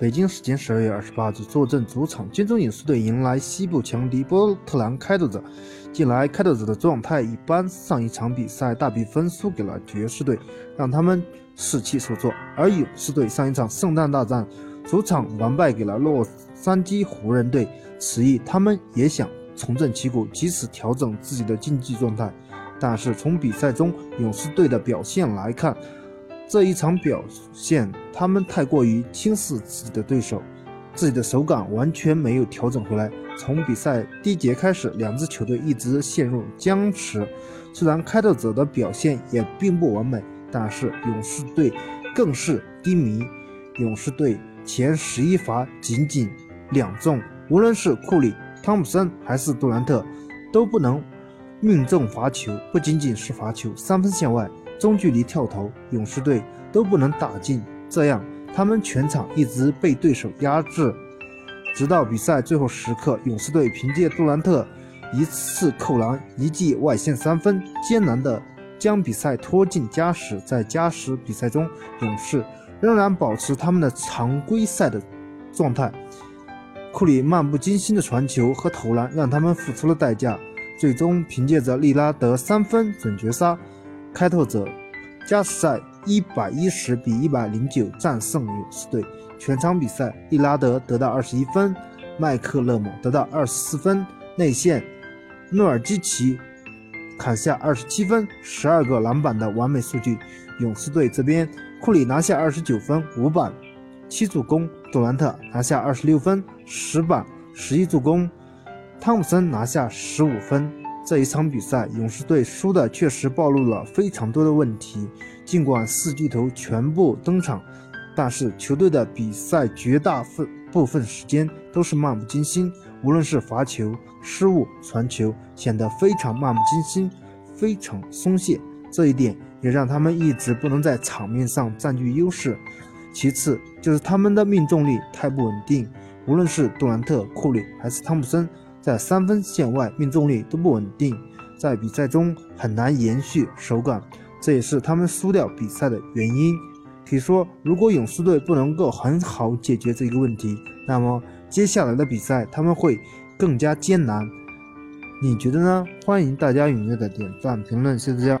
北京时间十二月二十八日，坐镇主场，金州勇士队迎来西部强敌波特兰开拓者。近来开拓者的状态一般，上一场比赛大比分输给了爵士队，让他们士气受挫；而勇士队上一场圣诞大战，主场完败给了洛杉矶湖人队，此役他们也想重振旗鼓，及时调整自己的竞技状态。但是从比赛中勇士队的表现来看，这一场表现，他们太过于轻视自己的对手，自己的手感完全没有调整回来。从比赛第一节开始，两支球队一直陷入僵持。虽然开拓者的表现也并不完美，但是勇士队更是低迷。勇士队前十一罚仅仅两中，无论是库里、汤普森还是杜兰特，都不能命中罚球。不仅仅是罚球，三分线外。中距离跳投，勇士队都不能打进，这样他们全场一直被对手压制，直到比赛最后时刻，勇士队凭借杜兰特一次扣篮、一记外线三分，艰难的将比赛拖进加时。在加时比赛中，勇士仍然保持他们的常规赛的状态。库里漫不经心的传球和投篮让他们付出了代价，最终凭借着利拉德三分准绝杀。开拓者加时赛一百一十比一百零九战胜勇士队。全场比赛，利拉德得到二十一分，麦克勒姆得到二十四分，内线诺尔基奇砍下二十七分、十二个篮板的完美数据。勇士队这边，库里拿下二十九分、五板、七助攻；杜兰特拿下二十六分、十板、十一助攻；汤普森拿下十五分。这一场比赛，勇士队输的确实暴露了非常多的问题。尽管四巨头全部登场，但是球队的比赛绝大部分时间都是漫不经心，无论是罚球、失误、传球，显得非常漫不经心，非常松懈。这一点也让他们一直不能在场面上占据优势。其次就是他们的命中率太不稳定，无论是杜兰特、库里还是汤普森。在三分线外命中率都不稳定，在比赛中很难延续手感，这也是他们输掉比赛的原因。可以说，如果勇士队不能够很好解决这个问题，那么接下来的比赛他们会更加艰难。你觉得呢？欢迎大家踊跃的点赞评论，谢谢大家。